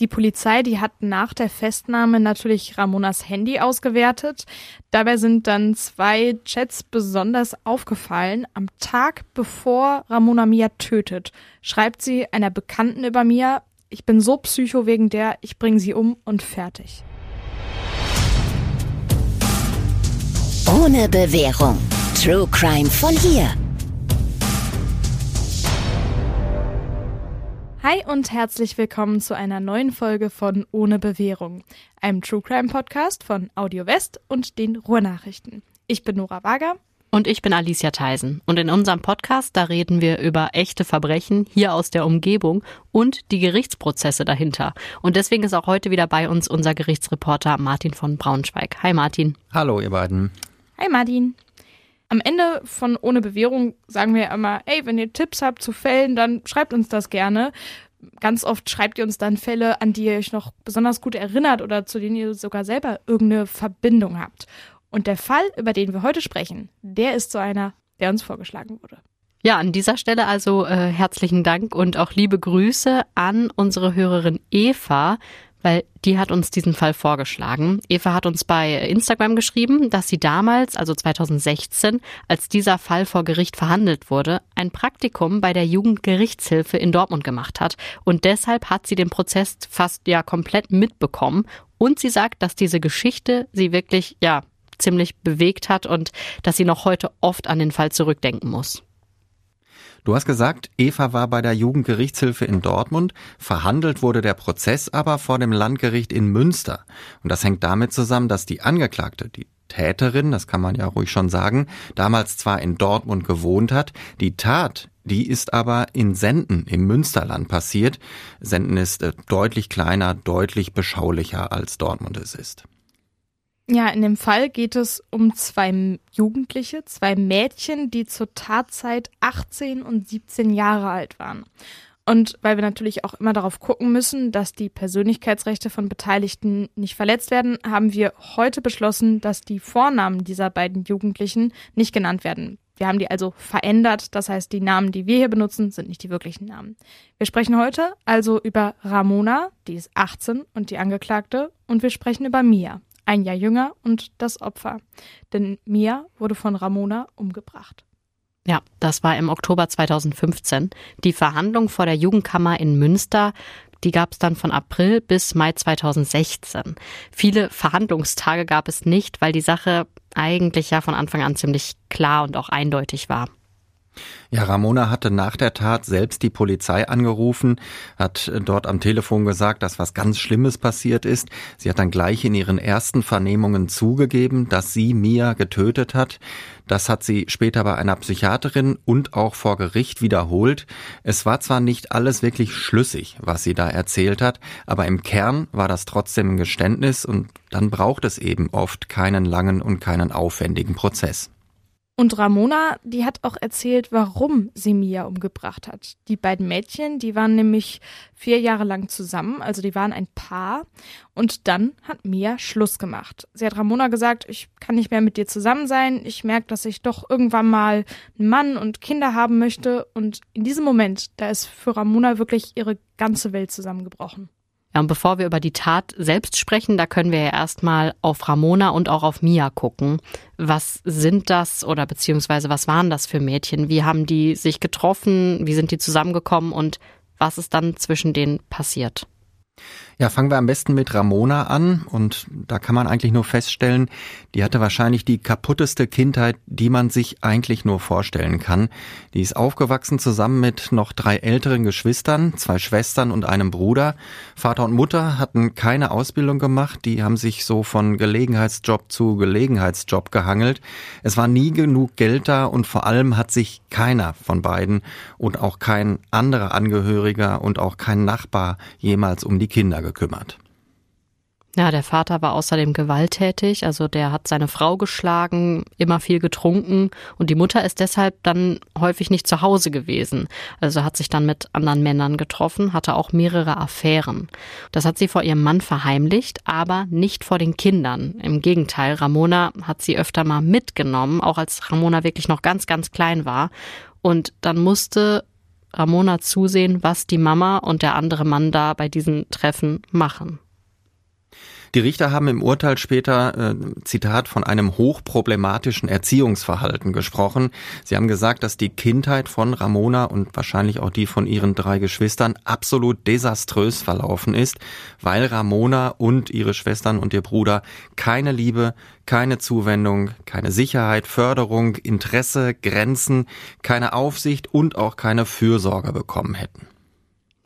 Die Polizei, die hat nach der Festnahme natürlich Ramonas Handy ausgewertet. Dabei sind dann zwei Chats besonders aufgefallen. Am Tag bevor Ramona Mia tötet, schreibt sie einer Bekannten über Mia, ich bin so psycho wegen der, ich bringe sie um und fertig. Ohne Bewährung. True Crime von hier. Hi und herzlich willkommen zu einer neuen Folge von Ohne Bewährung, einem True Crime Podcast von Audio West und den Ruhrnachrichten. Ich bin Nora Wager. Und ich bin Alicia Theisen. Und in unserem Podcast, da reden wir über echte Verbrechen hier aus der Umgebung und die Gerichtsprozesse dahinter. Und deswegen ist auch heute wieder bei uns unser Gerichtsreporter Martin von Braunschweig. Hi Martin. Hallo ihr beiden. Hi Martin. Am Ende von Ohne Bewährung sagen wir immer, ey, wenn ihr Tipps habt zu Fällen, dann schreibt uns das gerne. Ganz oft schreibt ihr uns dann Fälle, an die ihr euch noch besonders gut erinnert oder zu denen ihr sogar selber irgendeine Verbindung habt. Und der Fall, über den wir heute sprechen, der ist so einer, der uns vorgeschlagen wurde. Ja, an dieser Stelle also äh, herzlichen Dank und auch liebe Grüße an unsere Hörerin Eva weil die hat uns diesen Fall vorgeschlagen. Eva hat uns bei Instagram geschrieben, dass sie damals, also 2016, als dieser Fall vor Gericht verhandelt wurde, ein Praktikum bei der Jugendgerichtshilfe in Dortmund gemacht hat und deshalb hat sie den Prozess fast ja komplett mitbekommen und sie sagt, dass diese Geschichte sie wirklich ja ziemlich bewegt hat und dass sie noch heute oft an den Fall zurückdenken muss. Du hast gesagt, Eva war bei der Jugendgerichtshilfe in Dortmund, verhandelt wurde der Prozess aber vor dem Landgericht in Münster. Und das hängt damit zusammen, dass die Angeklagte, die Täterin, das kann man ja ruhig schon sagen, damals zwar in Dortmund gewohnt hat, die Tat, die ist aber in Senden im Münsterland passiert. Senden ist äh, deutlich kleiner, deutlich beschaulicher als Dortmund es ist. Ja, in dem Fall geht es um zwei Jugendliche, zwei Mädchen, die zur Tatzeit 18 und 17 Jahre alt waren. Und weil wir natürlich auch immer darauf gucken müssen, dass die Persönlichkeitsrechte von Beteiligten nicht verletzt werden, haben wir heute beschlossen, dass die Vornamen dieser beiden Jugendlichen nicht genannt werden. Wir haben die also verändert, das heißt, die Namen, die wir hier benutzen, sind nicht die wirklichen Namen. Wir sprechen heute also über Ramona, die ist 18 und die Angeklagte, und wir sprechen über Mia, ein Jahr jünger und das Opfer. Denn Mia wurde von Ramona umgebracht. Ja, das war im Oktober 2015. Die Verhandlung vor der Jugendkammer in Münster, die gab es dann von April bis Mai 2016. Viele Verhandlungstage gab es nicht, weil die Sache eigentlich ja von Anfang an ziemlich klar und auch eindeutig war. Ja, Ramona hatte nach der Tat selbst die Polizei angerufen, hat dort am Telefon gesagt, dass was ganz Schlimmes passiert ist. Sie hat dann gleich in ihren ersten Vernehmungen zugegeben, dass sie Mia getötet hat. Das hat sie später bei einer Psychiaterin und auch vor Gericht wiederholt. Es war zwar nicht alles wirklich schlüssig, was sie da erzählt hat, aber im Kern war das trotzdem ein Geständnis und dann braucht es eben oft keinen langen und keinen aufwendigen Prozess. Und Ramona, die hat auch erzählt, warum sie Mia umgebracht hat. Die beiden Mädchen, die waren nämlich vier Jahre lang zusammen, also die waren ein Paar. Und dann hat Mia Schluss gemacht. Sie hat Ramona gesagt, ich kann nicht mehr mit dir zusammen sein. Ich merke, dass ich doch irgendwann mal einen Mann und Kinder haben möchte. Und in diesem Moment, da ist für Ramona wirklich ihre ganze Welt zusammengebrochen. Ja, und bevor wir über die Tat selbst sprechen, da können wir ja erstmal auf Ramona und auch auf Mia gucken. Was sind das oder beziehungsweise was waren das für Mädchen? Wie haben die sich getroffen? Wie sind die zusammengekommen und was ist dann zwischen denen passiert? Ja, fangen wir am besten mit Ramona an und da kann man eigentlich nur feststellen, die hatte wahrscheinlich die kaputteste Kindheit, die man sich eigentlich nur vorstellen kann. Die ist aufgewachsen zusammen mit noch drei älteren Geschwistern, zwei Schwestern und einem Bruder. Vater und Mutter hatten keine Ausbildung gemacht, die haben sich so von Gelegenheitsjob zu Gelegenheitsjob gehangelt. Es war nie genug Geld da und vor allem hat sich keiner von beiden und auch kein anderer Angehöriger und auch kein Nachbar jemals um die Kinder gekümmert. Ja, der Vater war außerdem gewalttätig, also der hat seine Frau geschlagen, immer viel getrunken und die Mutter ist deshalb dann häufig nicht zu Hause gewesen. Also hat sich dann mit anderen Männern getroffen, hatte auch mehrere Affären. Das hat sie vor ihrem Mann verheimlicht, aber nicht vor den Kindern. Im Gegenteil, Ramona hat sie öfter mal mitgenommen, auch als Ramona wirklich noch ganz, ganz klein war. Und dann musste Ramona zusehen, was die Mama und der andere Mann da bei diesen Treffen machen. Die Richter haben im Urteil später, äh, Zitat, von einem hochproblematischen Erziehungsverhalten gesprochen. Sie haben gesagt, dass die Kindheit von Ramona und wahrscheinlich auch die von ihren drei Geschwistern absolut desaströs verlaufen ist, weil Ramona und ihre Schwestern und ihr Bruder keine Liebe, keine Zuwendung, keine Sicherheit, Förderung, Interesse, Grenzen, keine Aufsicht und auch keine Fürsorge bekommen hätten.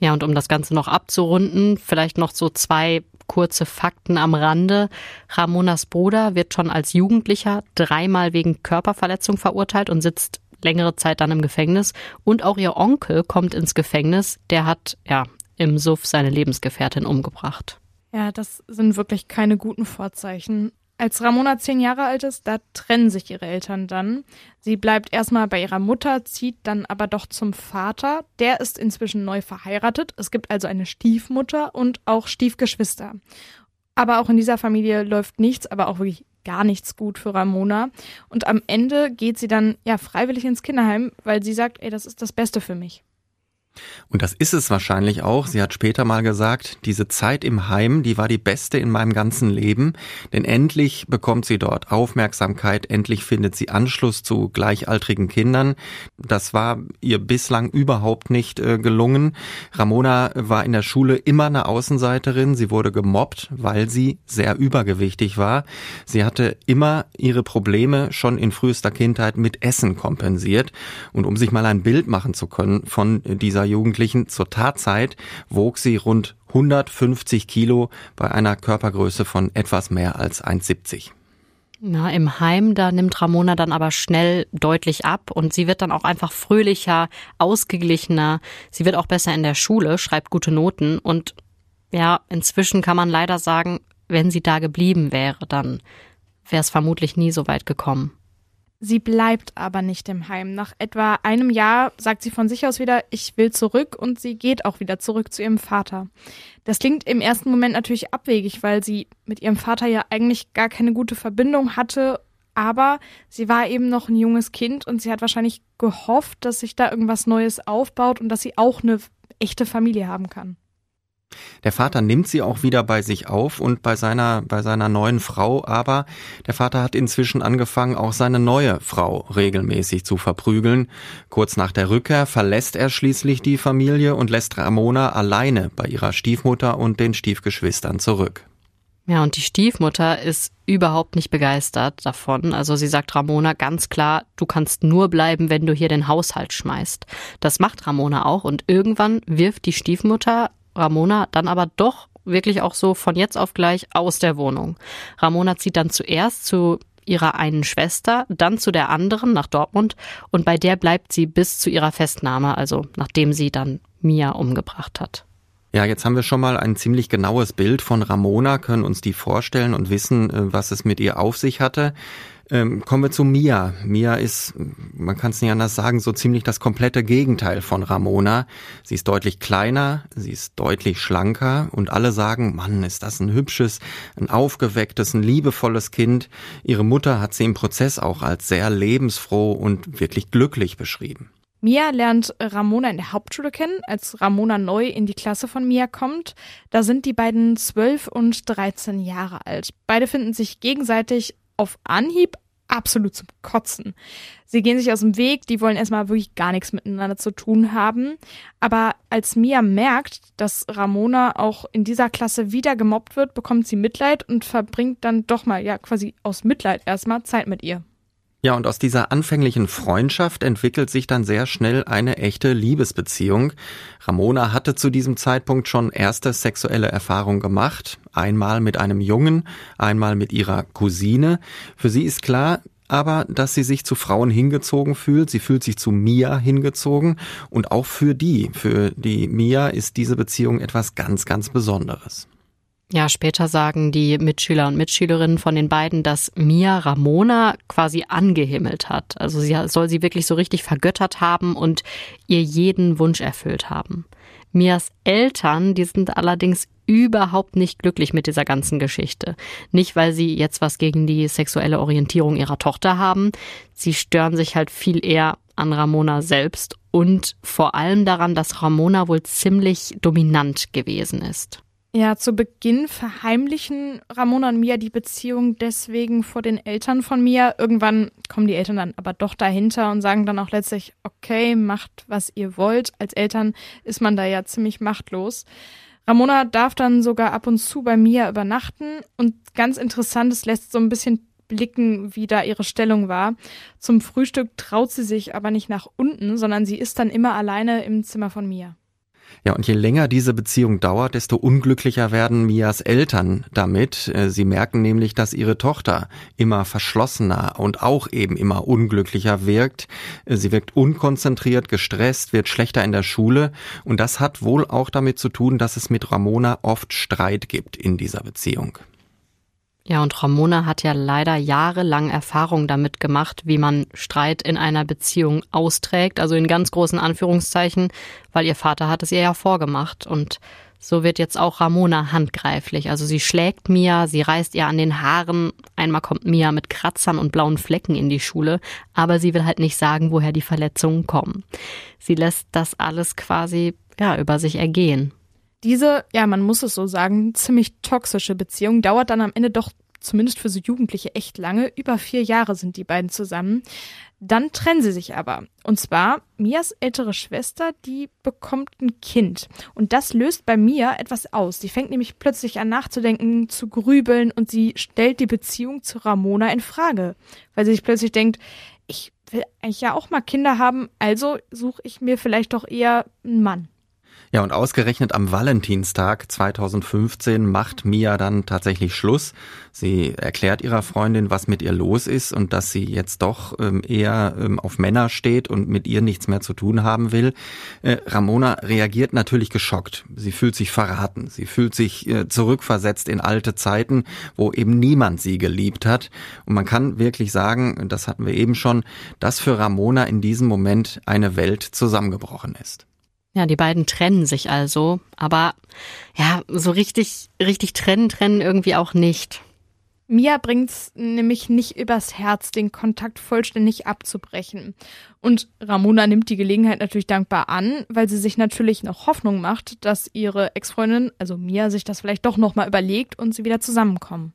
Ja, und um das Ganze noch abzurunden, vielleicht noch so zwei kurze Fakten am Rande. Ramonas Bruder wird schon als Jugendlicher dreimal wegen Körperverletzung verurteilt und sitzt längere Zeit dann im Gefängnis. Und auch ihr Onkel kommt ins Gefängnis. Der hat, ja, im Suff seine Lebensgefährtin umgebracht. Ja, das sind wirklich keine guten Vorzeichen. Als Ramona zehn Jahre alt ist, da trennen sich ihre Eltern dann. Sie bleibt erstmal bei ihrer Mutter, zieht dann aber doch zum Vater. Der ist inzwischen neu verheiratet. Es gibt also eine Stiefmutter und auch Stiefgeschwister. Aber auch in dieser Familie läuft nichts, aber auch wirklich gar nichts gut für Ramona. Und am Ende geht sie dann ja freiwillig ins Kinderheim, weil sie sagt, ey, das ist das Beste für mich. Und das ist es wahrscheinlich auch. Sie hat später mal gesagt, diese Zeit im Heim, die war die beste in meinem ganzen Leben, denn endlich bekommt sie dort Aufmerksamkeit, endlich findet sie Anschluss zu gleichaltrigen Kindern. Das war ihr bislang überhaupt nicht äh, gelungen. Ramona war in der Schule immer eine Außenseiterin. Sie wurde gemobbt, weil sie sehr übergewichtig war. Sie hatte immer ihre Probleme schon in frühester Kindheit mit Essen kompensiert. Und um sich mal ein Bild machen zu können von dieser Jugendlichen. Zur Tatzeit wog sie rund 150 Kilo bei einer Körpergröße von etwas mehr als 1,70. Na, im Heim, da nimmt Ramona dann aber schnell deutlich ab und sie wird dann auch einfach fröhlicher, ausgeglichener. Sie wird auch besser in der Schule, schreibt gute Noten und ja, inzwischen kann man leider sagen, wenn sie da geblieben wäre, dann wäre es vermutlich nie so weit gekommen. Sie bleibt aber nicht im Heim. Nach etwa einem Jahr sagt sie von sich aus wieder, ich will zurück und sie geht auch wieder zurück zu ihrem Vater. Das klingt im ersten Moment natürlich abwegig, weil sie mit ihrem Vater ja eigentlich gar keine gute Verbindung hatte, aber sie war eben noch ein junges Kind und sie hat wahrscheinlich gehofft, dass sich da irgendwas Neues aufbaut und dass sie auch eine echte Familie haben kann. Der Vater nimmt sie auch wieder bei sich auf und bei seiner, bei seiner neuen Frau, aber der Vater hat inzwischen angefangen, auch seine neue Frau regelmäßig zu verprügeln. Kurz nach der Rückkehr verlässt er schließlich die Familie und lässt Ramona alleine bei ihrer Stiefmutter und den Stiefgeschwistern zurück. Ja, und die Stiefmutter ist überhaupt nicht begeistert davon. Also sie sagt Ramona ganz klar, du kannst nur bleiben, wenn du hier den Haushalt schmeißt. Das macht Ramona auch und irgendwann wirft die Stiefmutter Ramona dann aber doch wirklich auch so von jetzt auf gleich aus der Wohnung. Ramona zieht dann zuerst zu ihrer einen Schwester, dann zu der anderen nach Dortmund und bei der bleibt sie bis zu ihrer Festnahme, also nachdem sie dann Mia umgebracht hat. Ja, jetzt haben wir schon mal ein ziemlich genaues Bild von Ramona, können uns die vorstellen und wissen, äh, was es mit ihr auf sich hatte. Ähm, kommen wir zu Mia. Mia ist, man kann es nicht anders sagen, so ziemlich das komplette Gegenteil von Ramona. Sie ist deutlich kleiner, sie ist deutlich schlanker und alle sagen, Mann, ist das ein hübsches, ein aufgewecktes, ein liebevolles Kind. Ihre Mutter hat sie im Prozess auch als sehr lebensfroh und wirklich glücklich beschrieben. Mia lernt Ramona in der Hauptschule kennen, als Ramona neu in die Klasse von Mia kommt. Da sind die beiden zwölf und dreizehn Jahre alt. Beide finden sich gegenseitig auf Anhieb absolut zum Kotzen. Sie gehen sich aus dem Weg, die wollen erstmal wirklich gar nichts miteinander zu tun haben. Aber als Mia merkt, dass Ramona auch in dieser Klasse wieder gemobbt wird, bekommt sie Mitleid und verbringt dann doch mal, ja, quasi aus Mitleid erstmal Zeit mit ihr. Ja, und aus dieser anfänglichen Freundschaft entwickelt sich dann sehr schnell eine echte Liebesbeziehung. Ramona hatte zu diesem Zeitpunkt schon erste sexuelle Erfahrungen gemacht. Einmal mit einem Jungen, einmal mit ihrer Cousine. Für sie ist klar, aber dass sie sich zu Frauen hingezogen fühlt. Sie fühlt sich zu Mia hingezogen und auch für die, für die Mia ist diese Beziehung etwas ganz, ganz Besonderes. Ja, später sagen die Mitschüler und Mitschülerinnen von den beiden, dass Mia Ramona quasi angehimmelt hat. Also sie soll sie wirklich so richtig vergöttert haben und ihr jeden Wunsch erfüllt haben. Mias Eltern, die sind allerdings überhaupt nicht glücklich mit dieser ganzen Geschichte. Nicht, weil sie jetzt was gegen die sexuelle Orientierung ihrer Tochter haben. Sie stören sich halt viel eher an Ramona selbst und vor allem daran, dass Ramona wohl ziemlich dominant gewesen ist. Ja, zu Beginn verheimlichen Ramona und Mia die Beziehung deswegen vor den Eltern von Mia. Irgendwann kommen die Eltern dann aber doch dahinter und sagen dann auch letztlich, okay, macht, was ihr wollt. Als Eltern ist man da ja ziemlich machtlos. Ramona darf dann sogar ab und zu bei Mia übernachten und ganz interessant, es lässt so ein bisschen blicken, wie da ihre Stellung war. Zum Frühstück traut sie sich aber nicht nach unten, sondern sie ist dann immer alleine im Zimmer von Mia. Ja, und je länger diese Beziehung dauert, desto unglücklicher werden Mias Eltern damit. Äh, sie merken nämlich, dass ihre Tochter immer verschlossener und auch eben immer unglücklicher wirkt. Äh, sie wirkt unkonzentriert, gestresst, wird schlechter in der Schule. Und das hat wohl auch damit zu tun, dass es mit Ramona oft Streit gibt in dieser Beziehung. Ja, und Ramona hat ja leider jahrelang Erfahrung damit gemacht, wie man Streit in einer Beziehung austrägt, also in ganz großen Anführungszeichen, weil ihr Vater hat es ihr ja vorgemacht und so wird jetzt auch Ramona handgreiflich. Also sie schlägt Mia, sie reißt ihr an den Haaren. Einmal kommt Mia mit Kratzern und blauen Flecken in die Schule, aber sie will halt nicht sagen, woher die Verletzungen kommen. Sie lässt das alles quasi ja über sich ergehen. Diese, ja, man muss es so sagen, ziemlich toxische Beziehung dauert dann am Ende doch zumindest für so Jugendliche echt lange. Über vier Jahre sind die beiden zusammen. Dann trennen sie sich aber. Und zwar Mias ältere Schwester, die bekommt ein Kind. Und das löst bei Mia etwas aus. Sie fängt nämlich plötzlich an nachzudenken, zu grübeln und sie stellt die Beziehung zu Ramona in Frage. Weil sie sich plötzlich denkt, ich will eigentlich ja auch mal Kinder haben, also suche ich mir vielleicht doch eher einen Mann. Ja, und ausgerechnet am Valentinstag 2015 macht Mia dann tatsächlich Schluss. Sie erklärt ihrer Freundin, was mit ihr los ist und dass sie jetzt doch ähm, eher ähm, auf Männer steht und mit ihr nichts mehr zu tun haben will. Äh, Ramona reagiert natürlich geschockt. Sie fühlt sich verraten. Sie fühlt sich äh, zurückversetzt in alte Zeiten, wo eben niemand sie geliebt hat. Und man kann wirklich sagen, das hatten wir eben schon, dass für Ramona in diesem Moment eine Welt zusammengebrochen ist. Ja, die beiden trennen sich also, aber ja, so richtig, richtig trennen, trennen irgendwie auch nicht. Mia bringt's nämlich nicht übers Herz, den Kontakt vollständig abzubrechen. Und Ramona nimmt die Gelegenheit natürlich dankbar an, weil sie sich natürlich noch Hoffnung macht, dass ihre Ex-Freundin, also Mia, sich das vielleicht doch nochmal überlegt und sie wieder zusammenkommen.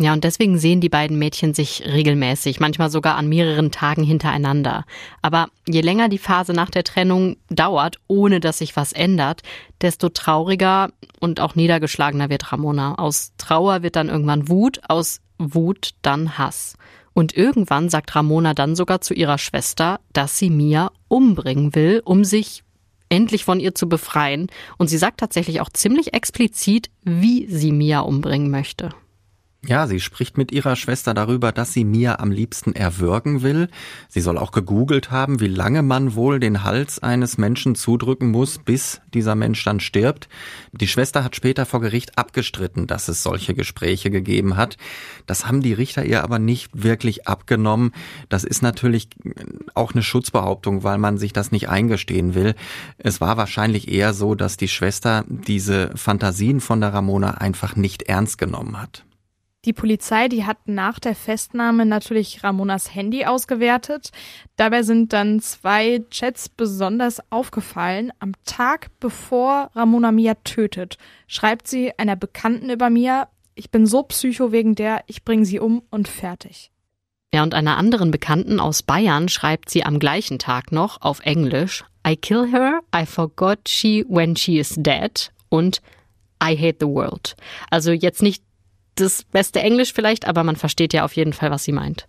Ja, und deswegen sehen die beiden Mädchen sich regelmäßig, manchmal sogar an mehreren Tagen hintereinander. Aber je länger die Phase nach der Trennung dauert, ohne dass sich was ändert, desto trauriger und auch niedergeschlagener wird Ramona. Aus Trauer wird dann irgendwann Wut, aus Wut dann Hass. Und irgendwann sagt Ramona dann sogar zu ihrer Schwester, dass sie Mia umbringen will, um sich endlich von ihr zu befreien. Und sie sagt tatsächlich auch ziemlich explizit, wie sie Mia umbringen möchte. Ja, sie spricht mit ihrer Schwester darüber, dass sie Mia am liebsten erwürgen will. Sie soll auch gegoogelt haben, wie lange man wohl den Hals eines Menschen zudrücken muss, bis dieser Mensch dann stirbt. Die Schwester hat später vor Gericht abgestritten, dass es solche Gespräche gegeben hat. Das haben die Richter ihr aber nicht wirklich abgenommen. Das ist natürlich auch eine Schutzbehauptung, weil man sich das nicht eingestehen will. Es war wahrscheinlich eher so, dass die Schwester diese Fantasien von der Ramona einfach nicht ernst genommen hat. Die Polizei, die hat nach der Festnahme natürlich Ramonas Handy ausgewertet. Dabei sind dann zwei Chats besonders aufgefallen. Am Tag bevor Ramona Mia tötet, schreibt sie einer Bekannten über Mia, ich bin so psycho wegen der, ich bringe sie um und fertig. Ja, und einer anderen Bekannten aus Bayern schreibt sie am gleichen Tag noch auf Englisch, I kill her, I forgot she when she is dead und I hate the world. Also jetzt nicht das beste Englisch vielleicht, aber man versteht ja auf jeden Fall, was sie meint.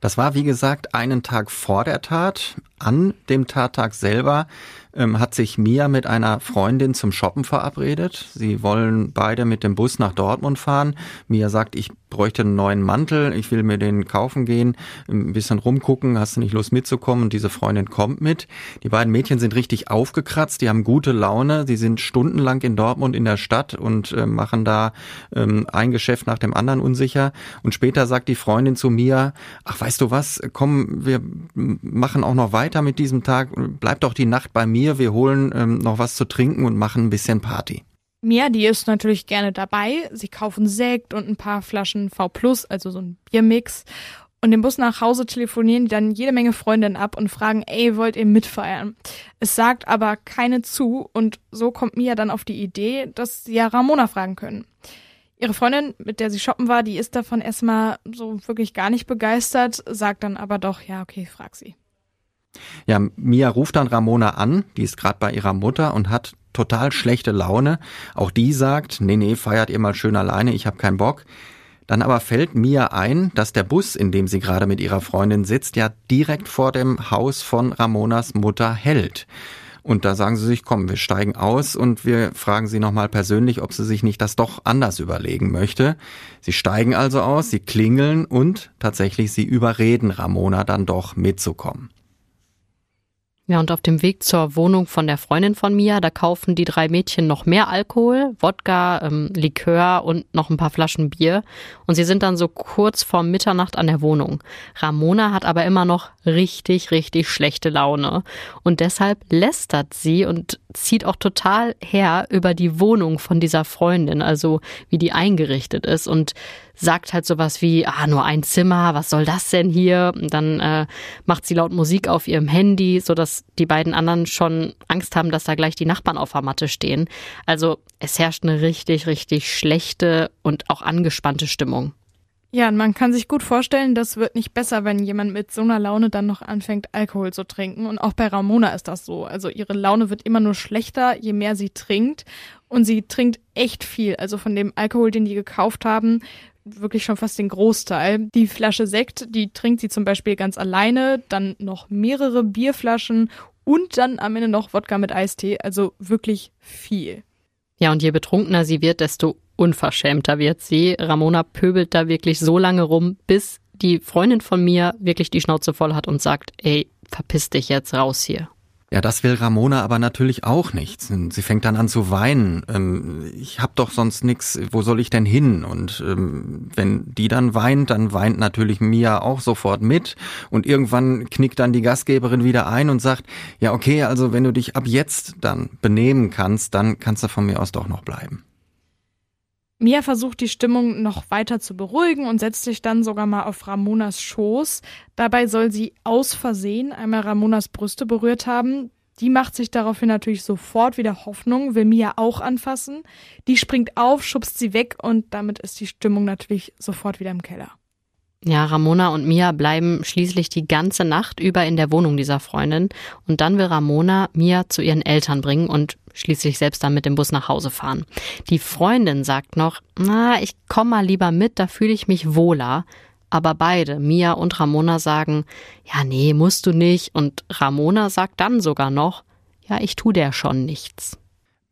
Das war, wie gesagt, einen Tag vor der Tat. An dem Tattag selber ähm, hat sich Mia mit einer Freundin zum Shoppen verabredet. Sie wollen beide mit dem Bus nach Dortmund fahren. Mia sagt, ich bräuchte einen neuen Mantel, ich will mir den kaufen gehen, ein bisschen rumgucken, hast du nicht Lust mitzukommen? Und diese Freundin kommt mit. Die beiden Mädchen sind richtig aufgekratzt, die haben gute Laune, sie sind stundenlang in Dortmund in der Stadt und äh, machen da ähm, ein Geschäft nach dem anderen unsicher. Und später sagt die Freundin zu Mia, ach weißt du was, komm, wir machen auch noch weiter mit diesem Tag, bleib doch die Nacht bei mir wir holen ähm, noch was zu trinken und machen ein bisschen Party. Mia, die ist natürlich gerne dabei. Sie kaufen Sekt und ein paar Flaschen V+, also so ein Biermix. Und im Bus nach Hause telefonieren dann jede Menge Freundinnen ab und fragen, ey, wollt ihr mitfeiern? Es sagt aber keine zu und so kommt Mia dann auf die Idee, dass sie ja Ramona fragen können. Ihre Freundin, mit der sie shoppen war, die ist davon erstmal so wirklich gar nicht begeistert, sagt dann aber doch, ja, okay, frag sie. Ja, Mia ruft dann Ramona an, die ist gerade bei ihrer Mutter und hat total schlechte Laune. Auch die sagt, nee, nee, feiert ihr mal schön alleine, ich hab keinen Bock. Dann aber fällt Mia ein, dass der Bus, in dem sie gerade mit ihrer Freundin sitzt, ja direkt vor dem Haus von Ramonas Mutter hält. Und da sagen sie sich, komm, wir steigen aus und wir fragen sie nochmal persönlich, ob sie sich nicht das doch anders überlegen möchte. Sie steigen also aus, sie klingeln und tatsächlich sie überreden Ramona dann doch mitzukommen. Ja, und auf dem Weg zur Wohnung von der Freundin von Mia, da kaufen die drei Mädchen noch mehr Alkohol, Wodka, ähm, Likör und noch ein paar Flaschen Bier. Und sie sind dann so kurz vor Mitternacht an der Wohnung. Ramona hat aber immer noch richtig, richtig schlechte Laune. Und deshalb lästert sie und zieht auch total her über die Wohnung von dieser Freundin, also wie die eingerichtet ist. Und sagt halt sowas wie, ah, nur ein Zimmer, was soll das denn hier? Und dann äh, macht sie laut Musik auf ihrem Handy, so dass die beiden anderen schon Angst haben, dass da gleich die Nachbarn auf der Matte stehen. Also es herrscht eine richtig, richtig schlechte und auch angespannte Stimmung. Ja, man kann sich gut vorstellen, das wird nicht besser, wenn jemand mit so einer Laune dann noch anfängt, Alkohol zu trinken. Und auch bei Ramona ist das so. Also ihre Laune wird immer nur schlechter, je mehr sie trinkt. Und sie trinkt echt viel. Also von dem Alkohol, den die gekauft haben, wirklich schon fast den Großteil. Die Flasche Sekt, die trinkt sie zum Beispiel ganz alleine, dann noch mehrere Bierflaschen und dann am Ende noch Wodka mit Eistee, also wirklich viel. Ja, und je betrunkener sie wird, desto unverschämter wird sie. Ramona pöbelt da wirklich so lange rum, bis die Freundin von mir wirklich die Schnauze voll hat und sagt, ey, verpiss dich jetzt raus hier. Ja, das will Ramona aber natürlich auch nicht. Sie fängt dann an zu weinen. Ähm, ich hab doch sonst nix, wo soll ich denn hin? Und ähm, wenn die dann weint, dann weint natürlich Mia auch sofort mit. Und irgendwann knickt dann die Gastgeberin wieder ein und sagt, ja okay, also wenn du dich ab jetzt dann benehmen kannst, dann kannst du von mir aus doch noch bleiben. Mia versucht die Stimmung noch weiter zu beruhigen und setzt sich dann sogar mal auf Ramonas Schoß. Dabei soll sie aus Versehen einmal Ramonas Brüste berührt haben. Die macht sich daraufhin natürlich sofort wieder Hoffnung, will Mia auch anfassen. Die springt auf, schubst sie weg und damit ist die Stimmung natürlich sofort wieder im Keller. Ja, Ramona und Mia bleiben schließlich die ganze Nacht über in der Wohnung dieser Freundin und dann will Ramona Mia zu ihren Eltern bringen und schließlich selbst dann mit dem Bus nach Hause fahren. Die Freundin sagt noch, na, ich komm mal lieber mit, da fühle ich mich wohler. Aber beide, Mia und Ramona sagen, ja, nee, musst du nicht. Und Ramona sagt dann sogar noch, ja, ich tu der schon nichts.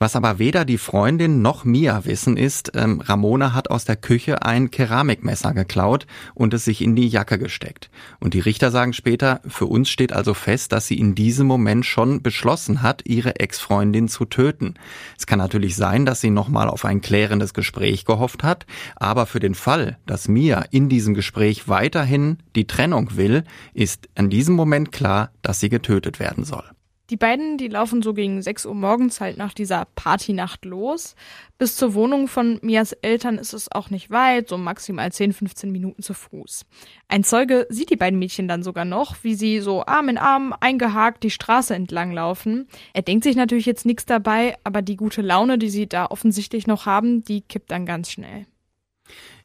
Was aber weder die Freundin noch Mia wissen ist, ähm, Ramona hat aus der Küche ein Keramikmesser geklaut und es sich in die Jacke gesteckt. Und die Richter sagen später, für uns steht also fest, dass sie in diesem Moment schon beschlossen hat, ihre Ex-Freundin zu töten. Es kann natürlich sein, dass sie nochmal auf ein klärendes Gespräch gehofft hat, aber für den Fall, dass Mia in diesem Gespräch weiterhin die Trennung will, ist in diesem Moment klar, dass sie getötet werden soll. Die beiden, die laufen so gegen 6 Uhr morgens halt nach dieser Partynacht los. Bis zur Wohnung von Mias Eltern ist es auch nicht weit, so maximal 10, 15 Minuten zu Fuß. Ein Zeuge sieht die beiden Mädchen dann sogar noch, wie sie so Arm in Arm eingehakt die Straße entlang laufen. Er denkt sich natürlich jetzt nichts dabei, aber die gute Laune, die sie da offensichtlich noch haben, die kippt dann ganz schnell.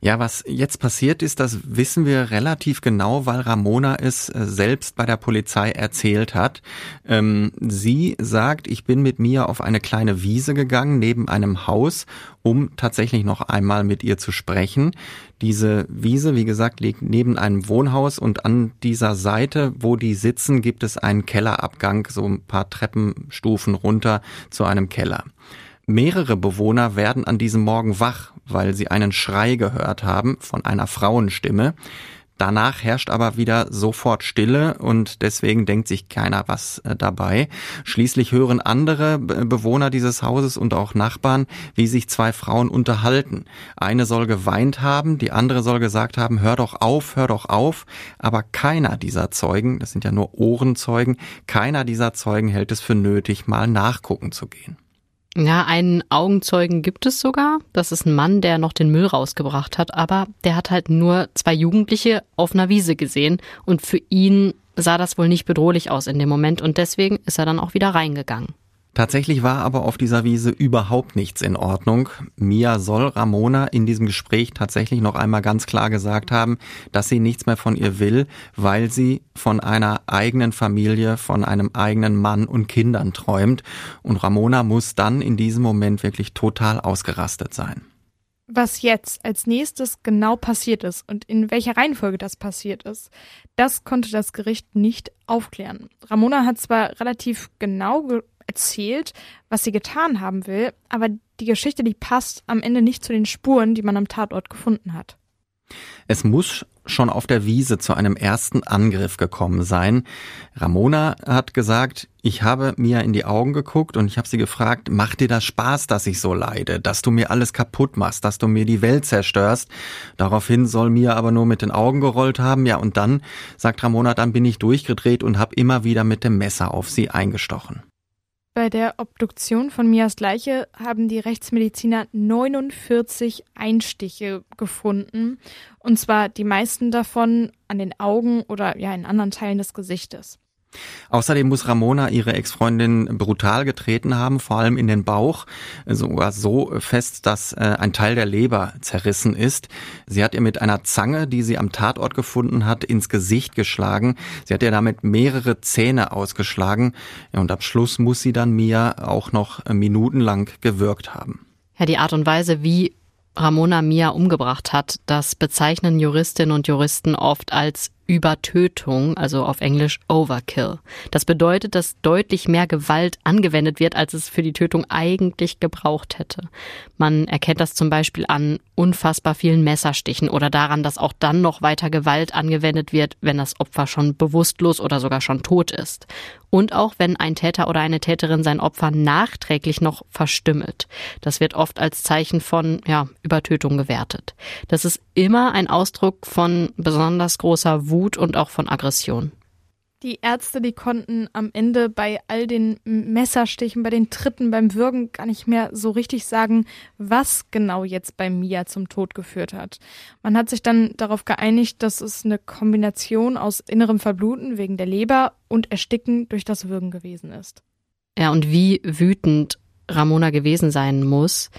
Ja, was jetzt passiert ist, das wissen wir relativ genau, weil Ramona es äh, selbst bei der Polizei erzählt hat. Ähm, sie sagt, ich bin mit Mia auf eine kleine Wiese gegangen neben einem Haus, um tatsächlich noch einmal mit ihr zu sprechen. Diese Wiese, wie gesagt, liegt neben einem Wohnhaus und an dieser Seite, wo die sitzen, gibt es einen Kellerabgang, so ein paar Treppenstufen runter zu einem Keller. Mehrere Bewohner werden an diesem Morgen wach, weil sie einen Schrei gehört haben von einer Frauenstimme. Danach herrscht aber wieder sofort Stille und deswegen denkt sich keiner was äh, dabei. Schließlich hören andere Bewohner dieses Hauses und auch Nachbarn, wie sich zwei Frauen unterhalten. Eine soll geweint haben, die andere soll gesagt haben, hör doch auf, hör doch auf. Aber keiner dieser Zeugen, das sind ja nur Ohrenzeugen, keiner dieser Zeugen hält es für nötig, mal nachgucken zu gehen. Ja, einen Augenzeugen gibt es sogar. Das ist ein Mann, der noch den Müll rausgebracht hat, aber der hat halt nur zwei Jugendliche auf einer Wiese gesehen und für ihn sah das wohl nicht bedrohlich aus in dem Moment und deswegen ist er dann auch wieder reingegangen. Tatsächlich war aber auf dieser Wiese überhaupt nichts in Ordnung. Mia soll Ramona in diesem Gespräch tatsächlich noch einmal ganz klar gesagt haben, dass sie nichts mehr von ihr will, weil sie von einer eigenen Familie, von einem eigenen Mann und Kindern träumt. Und Ramona muss dann in diesem Moment wirklich total ausgerastet sein. Was jetzt als nächstes genau passiert ist und in welcher Reihenfolge das passiert ist, das konnte das Gericht nicht aufklären. Ramona hat zwar relativ genau erzählt, was sie getan haben will, aber die Geschichte, die passt am Ende nicht zu den Spuren, die man am Tatort gefunden hat. Es muss schon auf der Wiese zu einem ersten Angriff gekommen sein. Ramona hat gesagt, ich habe Mia in die Augen geguckt und ich habe sie gefragt, macht dir das Spaß, dass ich so leide, dass du mir alles kaputt machst, dass du mir die Welt zerstörst? Daraufhin soll Mia aber nur mit den Augen gerollt haben. Ja, und dann, sagt Ramona, dann bin ich durchgedreht und habe immer wieder mit dem Messer auf sie eingestochen. Bei der Obduktion von Mias Leiche haben die Rechtsmediziner 49 Einstiche gefunden, und zwar die meisten davon an den Augen oder ja in anderen Teilen des Gesichtes. Außerdem muss Ramona ihre Ex-Freundin brutal getreten haben, vor allem in den Bauch, sogar so fest, dass äh, ein Teil der Leber zerrissen ist. Sie hat ihr mit einer Zange, die sie am Tatort gefunden hat, ins Gesicht geschlagen. Sie hat ihr damit mehrere Zähne ausgeschlagen. und am Schluss muss sie dann Mia auch noch minutenlang gewürgt haben. Ja, die Art und Weise, wie Ramona Mia umgebracht hat, das bezeichnen Juristinnen und Juristen oft als Übertötung, also auf Englisch Overkill. Das bedeutet, dass deutlich mehr Gewalt angewendet wird, als es für die Tötung eigentlich gebraucht hätte. Man erkennt das zum Beispiel an unfassbar vielen Messerstichen oder daran, dass auch dann noch weiter Gewalt angewendet wird, wenn das Opfer schon bewusstlos oder sogar schon tot ist. Und auch wenn ein Täter oder eine Täterin sein Opfer nachträglich noch verstümmelt. Das wird oft als Zeichen von ja, Übertötung gewertet. Das ist immer ein Ausdruck von besonders großer Wut und auch von Aggression. Die Ärzte, die konnten am Ende bei all den Messerstichen, bei den Tritten, beim Würgen gar nicht mehr so richtig sagen, was genau jetzt bei Mia zum Tod geführt hat. Man hat sich dann darauf geeinigt, dass es eine Kombination aus innerem Verbluten wegen der Leber und Ersticken durch das Würgen gewesen ist. Ja, und wie wütend Ramona gewesen sein muss,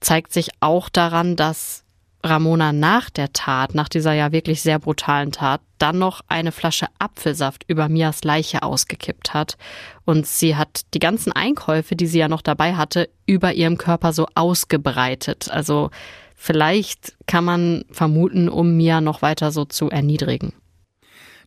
zeigt sich auch daran, dass Ramona nach der Tat, nach dieser ja wirklich sehr brutalen Tat, dann noch eine Flasche Apfelsaft über Mias Leiche ausgekippt hat. Und sie hat die ganzen Einkäufe, die sie ja noch dabei hatte, über ihrem Körper so ausgebreitet. Also vielleicht kann man vermuten, um Mia noch weiter so zu erniedrigen.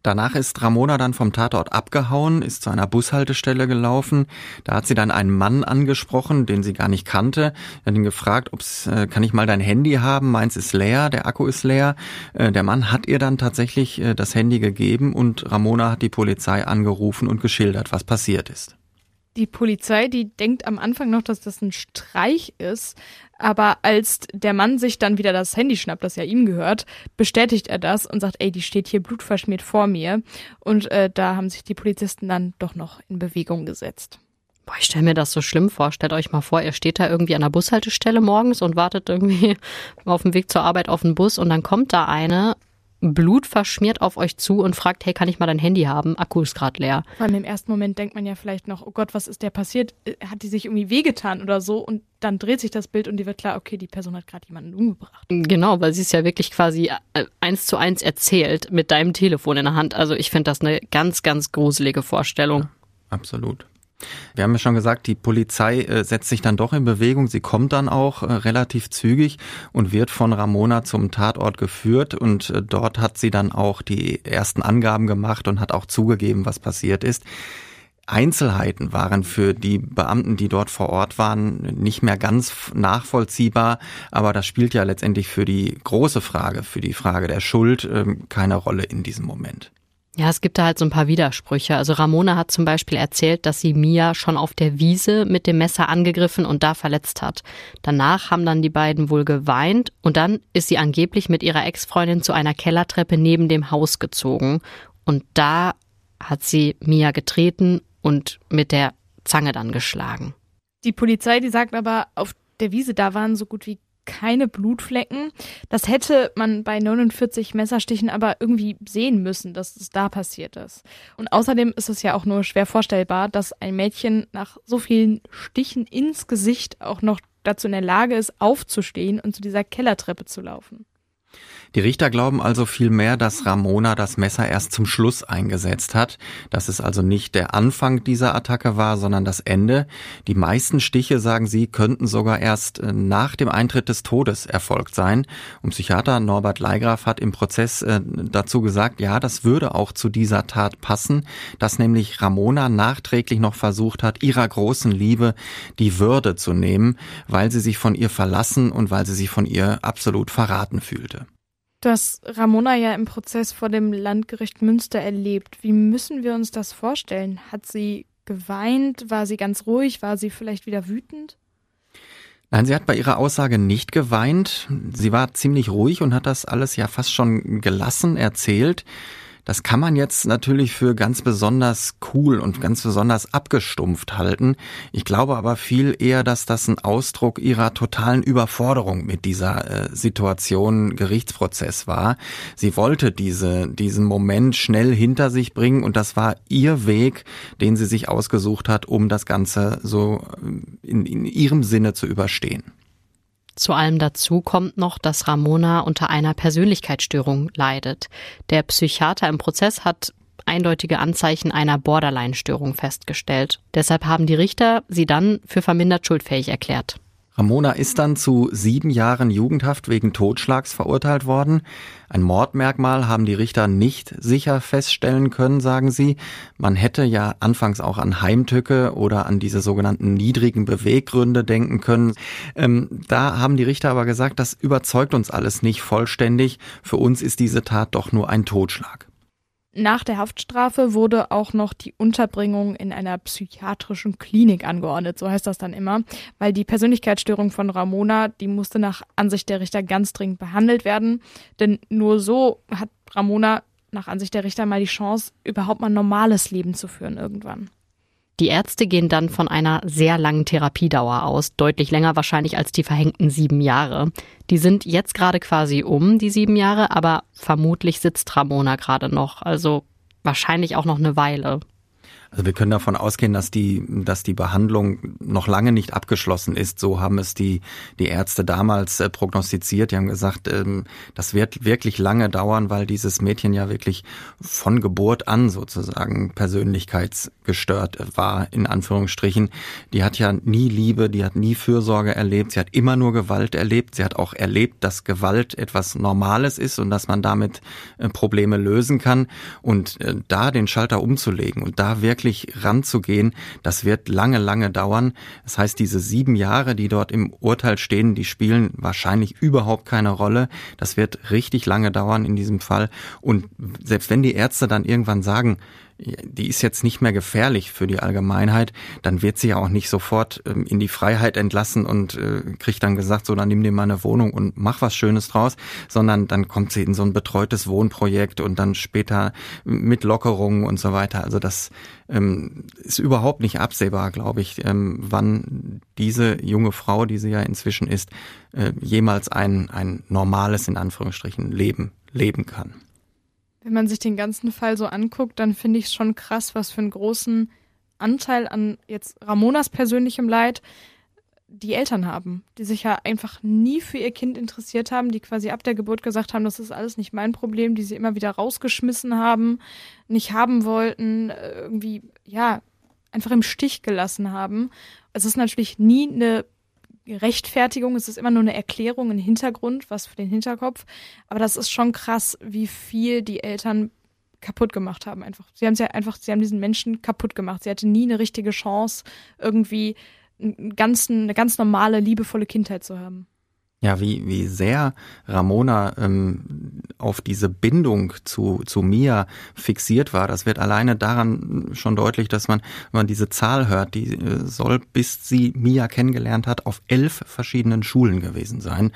Danach ist Ramona dann vom Tatort abgehauen, ist zu einer Bushaltestelle gelaufen. Da hat sie dann einen Mann angesprochen, den sie gar nicht kannte. Er hat ihn gefragt, ob's, äh, kann ich mal dein Handy haben? Meins ist leer, der Akku ist leer. Äh, der Mann hat ihr dann tatsächlich äh, das Handy gegeben und Ramona hat die Polizei angerufen und geschildert, was passiert ist. Die Polizei, die denkt am Anfang noch, dass das ein Streich ist, aber als der Mann sich dann wieder das Handy schnappt, das ja ihm gehört, bestätigt er das und sagt, ey, die steht hier blutverschmiert vor mir. Und äh, da haben sich die Polizisten dann doch noch in Bewegung gesetzt. Boah, ich stelle mir das so schlimm vor. Stellt euch mal vor, ihr steht da irgendwie an der Bushaltestelle morgens und wartet irgendwie auf dem Weg zur Arbeit auf den Bus und dann kommt da eine Blut verschmiert auf euch zu und fragt, hey, kann ich mal dein Handy haben? Akku ist gerade leer. Vor allem im ersten Moment denkt man ja vielleicht noch, oh Gott, was ist der passiert? Äh, hat die sich irgendwie wehgetan oder so? Und dann dreht sich das Bild und dir wird klar, okay, die Person hat gerade jemanden umgebracht. Genau, weil sie es ja wirklich quasi äh, eins zu eins erzählt mit deinem Telefon in der Hand. Also ich finde das eine ganz, ganz gruselige Vorstellung. Ja, absolut. Wir haben ja schon gesagt, die Polizei äh, setzt sich dann doch in Bewegung. Sie kommt dann auch äh, relativ zügig und wird von Ramona zum Tatort geführt. Und äh, dort hat sie dann auch die ersten Angaben gemacht und hat auch zugegeben, was passiert ist. Einzelheiten waren für die Beamten, die dort vor Ort waren, nicht mehr ganz nachvollziehbar. Aber das spielt ja letztendlich für die große Frage, für die Frage der Schuld, ähm, keine Rolle in diesem Moment. Ja, es gibt da halt so ein paar Widersprüche. Also Ramona hat zum Beispiel erzählt, dass sie Mia schon auf der Wiese mit dem Messer angegriffen und da verletzt hat. Danach haben dann die beiden wohl geweint und dann ist sie angeblich mit ihrer Ex-Freundin zu einer Kellertreppe neben dem Haus gezogen und da hat sie Mia getreten und mit der Zange dann geschlagen. Die Polizei, die sagt aber, auf der Wiese, da waren so gut wie keine Blutflecken. Das hätte man bei 49 Messerstichen aber irgendwie sehen müssen, dass es da passiert ist. Und außerdem ist es ja auch nur schwer vorstellbar, dass ein Mädchen nach so vielen Stichen ins Gesicht auch noch dazu in der Lage ist, aufzustehen und zu dieser Kellertreppe zu laufen. Die Richter glauben also vielmehr, dass Ramona das Messer erst zum Schluss eingesetzt hat, dass es also nicht der Anfang dieser Attacke war, sondern das Ende. Die meisten Stiche, sagen sie, könnten sogar erst äh, nach dem Eintritt des Todes erfolgt sein. Und Psychiater Norbert Leigraf hat im Prozess äh, dazu gesagt, ja, das würde auch zu dieser Tat passen, dass nämlich Ramona nachträglich noch versucht hat, ihrer großen Liebe die Würde zu nehmen, weil sie sich von ihr verlassen und weil sie sich von ihr absolut verraten fühlte. Du hast Ramona ja im Prozess vor dem Landgericht Münster erlebt. Wie müssen wir uns das vorstellen? Hat sie geweint? War sie ganz ruhig? War sie vielleicht wieder wütend? Nein, sie hat bei ihrer Aussage nicht geweint. Sie war ziemlich ruhig und hat das alles ja fast schon gelassen erzählt. Das kann man jetzt natürlich für ganz besonders cool und ganz besonders abgestumpft halten. Ich glaube aber viel eher, dass das ein Ausdruck ihrer totalen Überforderung mit dieser äh, Situation Gerichtsprozess war. Sie wollte diese, diesen Moment schnell hinter sich bringen und das war ihr Weg, den sie sich ausgesucht hat, um das Ganze so äh, in, in ihrem Sinne zu überstehen. Zu allem dazu kommt noch, dass Ramona unter einer Persönlichkeitsstörung leidet. Der Psychiater im Prozess hat eindeutige Anzeichen einer Borderline-Störung festgestellt. Deshalb haben die Richter sie dann für vermindert schuldfähig erklärt. Ramona ist dann zu sieben Jahren Jugendhaft wegen Totschlags verurteilt worden. Ein Mordmerkmal haben die Richter nicht sicher feststellen können, sagen sie. Man hätte ja anfangs auch an Heimtücke oder an diese sogenannten niedrigen Beweggründe denken können. Ähm, da haben die Richter aber gesagt, das überzeugt uns alles nicht vollständig. Für uns ist diese Tat doch nur ein Totschlag. Nach der Haftstrafe wurde auch noch die Unterbringung in einer psychiatrischen Klinik angeordnet, so heißt das dann immer, weil die Persönlichkeitsstörung von Ramona, die musste nach Ansicht der Richter ganz dringend behandelt werden, denn nur so hat Ramona nach Ansicht der Richter mal die Chance, überhaupt mal ein normales Leben zu führen irgendwann. Die Ärzte gehen dann von einer sehr langen Therapiedauer aus, deutlich länger wahrscheinlich als die verhängten sieben Jahre. Die sind jetzt gerade quasi um, die sieben Jahre, aber vermutlich sitzt Ramona gerade noch, also wahrscheinlich auch noch eine Weile. Also wir können davon ausgehen, dass die, dass die Behandlung noch lange nicht abgeschlossen ist. So haben es die, die Ärzte damals äh, prognostiziert. Die haben gesagt, ähm, das wird wirklich lange dauern, weil dieses Mädchen ja wirklich von Geburt an sozusagen persönlichkeitsgestört war, in Anführungsstrichen. Die hat ja nie Liebe, die hat nie Fürsorge erlebt. Sie hat immer nur Gewalt erlebt. Sie hat auch erlebt, dass Gewalt etwas Normales ist und dass man damit äh, Probleme lösen kann. Und äh, da den Schalter umzulegen und da wirklich wirklich ranzugehen, das wird lange, lange dauern. Das heißt, diese sieben Jahre, die dort im Urteil stehen, die spielen wahrscheinlich überhaupt keine Rolle. Das wird richtig lange dauern in diesem Fall. Und selbst wenn die Ärzte dann irgendwann sagen, die ist jetzt nicht mehr gefährlich für die Allgemeinheit, dann wird sie ja auch nicht sofort ähm, in die Freiheit entlassen und äh, kriegt dann gesagt, so dann nimm dir mal eine Wohnung und mach was Schönes draus, sondern dann kommt sie in so ein betreutes Wohnprojekt und dann später mit Lockerungen und so weiter. Also das ähm, ist überhaupt nicht absehbar, glaube ich, ähm, wann diese junge Frau, die sie ja inzwischen ist, äh, jemals ein, ein normales, in Anführungsstrichen, Leben leben kann. Wenn man sich den ganzen Fall so anguckt, dann finde ich es schon krass, was für einen großen Anteil an jetzt Ramonas persönlichem Leid die Eltern haben, die sich ja einfach nie für ihr Kind interessiert haben, die quasi ab der Geburt gesagt haben, das ist alles nicht mein Problem, die sie immer wieder rausgeschmissen haben, nicht haben wollten, irgendwie, ja, einfach im Stich gelassen haben. Es ist natürlich nie eine Rechtfertigung, es ist immer nur eine Erklärung, ein Hintergrund, was für den Hinterkopf. Aber das ist schon krass, wie viel die Eltern kaputt gemacht haben einfach. Sie haben ja einfach, sie haben diesen Menschen kaputt gemacht. Sie hatte nie eine richtige Chance, irgendwie einen ganzen, eine ganz normale, liebevolle Kindheit zu haben. Ja, wie, wie sehr Ramona ähm, auf diese Bindung zu, zu Mia fixiert war, das wird alleine daran schon deutlich, dass man, wenn man diese Zahl hört, die äh, soll, bis sie Mia kennengelernt hat, auf elf verschiedenen Schulen gewesen sein.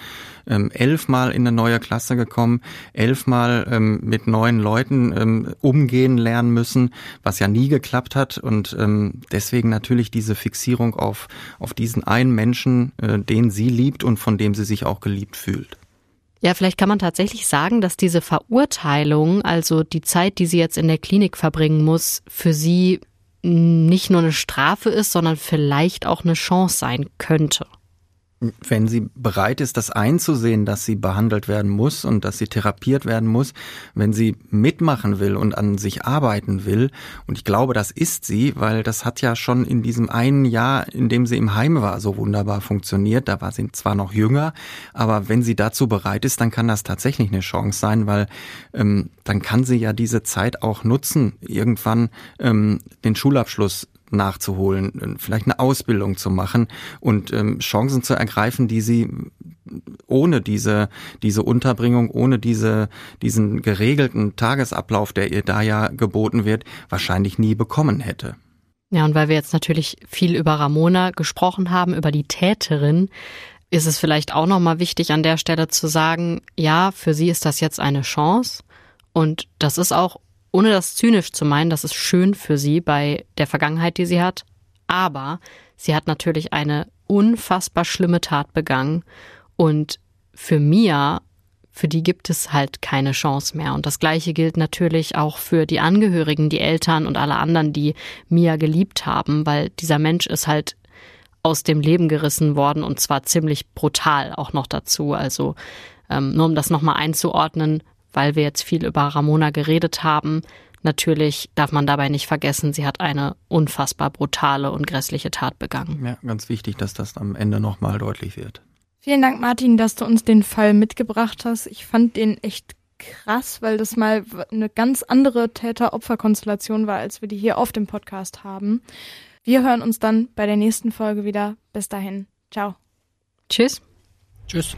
Ähm, elfmal in eine neue Klasse gekommen, elfmal ähm, mit neuen Leuten ähm, umgehen lernen müssen, was ja nie geklappt hat und ähm, deswegen natürlich diese Fixierung auf, auf diesen einen Menschen, äh, den sie liebt und von dem sie sich auch geliebt fühlt. Ja, vielleicht kann man tatsächlich sagen, dass diese Verurteilung, also die Zeit, die sie jetzt in der Klinik verbringen muss, für sie nicht nur eine Strafe ist, sondern vielleicht auch eine Chance sein könnte wenn sie bereit ist, das einzusehen, dass sie behandelt werden muss und dass sie therapiert werden muss, wenn sie mitmachen will und an sich arbeiten will, und ich glaube, das ist sie, weil das hat ja schon in diesem einen Jahr, in dem sie im Heim war, so wunderbar funktioniert. Da war sie zwar noch jünger, aber wenn sie dazu bereit ist, dann kann das tatsächlich eine Chance sein, weil ähm, dann kann sie ja diese Zeit auch nutzen, irgendwann ähm, den Schulabschluss nachzuholen, vielleicht eine Ausbildung zu machen und ähm, Chancen zu ergreifen, die sie ohne diese, diese Unterbringung, ohne diese, diesen geregelten Tagesablauf, der ihr da ja geboten wird, wahrscheinlich nie bekommen hätte. Ja, und weil wir jetzt natürlich viel über Ramona gesprochen haben, über die Täterin, ist es vielleicht auch nochmal wichtig an der Stelle zu sagen, ja, für sie ist das jetzt eine Chance und das ist auch ohne das zynisch zu meinen, das ist schön für sie bei der Vergangenheit, die sie hat. Aber sie hat natürlich eine unfassbar schlimme Tat begangen. Und für Mia, für die gibt es halt keine Chance mehr. Und das Gleiche gilt natürlich auch für die Angehörigen, die Eltern und alle anderen, die Mia geliebt haben, weil dieser Mensch ist halt aus dem Leben gerissen worden und zwar ziemlich brutal auch noch dazu. Also ähm, nur um das nochmal einzuordnen, weil wir jetzt viel über Ramona geredet haben. Natürlich darf man dabei nicht vergessen, sie hat eine unfassbar brutale und grässliche Tat begangen. Ja, ganz wichtig, dass das am Ende nochmal deutlich wird. Vielen Dank, Martin, dass du uns den Fall mitgebracht hast. Ich fand den echt krass, weil das mal eine ganz andere Täter-Opfer-Konstellation war, als wir die hier auf dem Podcast haben. Wir hören uns dann bei der nächsten Folge wieder. Bis dahin. Ciao. Tschüss. Tschüss.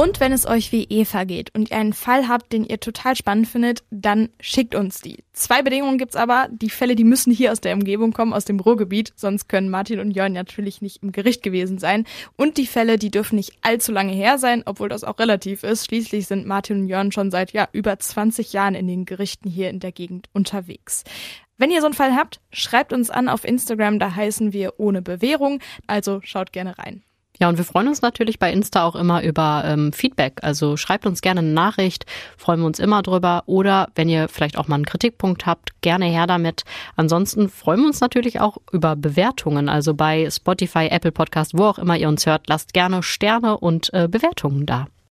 Und wenn es euch wie Eva geht und ihr einen Fall habt, den ihr total spannend findet, dann schickt uns die. Zwei Bedingungen gibt's aber. Die Fälle, die müssen hier aus der Umgebung kommen, aus dem Ruhrgebiet, sonst können Martin und Jörn natürlich nicht im Gericht gewesen sein. Und die Fälle, die dürfen nicht allzu lange her sein, obwohl das auch relativ ist. Schließlich sind Martin und Jörn schon seit ja über 20 Jahren in den Gerichten hier in der Gegend unterwegs. Wenn ihr so einen Fall habt, schreibt uns an auf Instagram, da heißen wir ohne Bewährung, also schaut gerne rein. Ja, und wir freuen uns natürlich bei Insta auch immer über ähm, Feedback. Also schreibt uns gerne eine Nachricht, freuen wir uns immer drüber. Oder wenn ihr vielleicht auch mal einen Kritikpunkt habt, gerne her damit. Ansonsten freuen wir uns natürlich auch über Bewertungen. Also bei Spotify, Apple Podcast, wo auch immer ihr uns hört, lasst gerne Sterne und äh, Bewertungen da.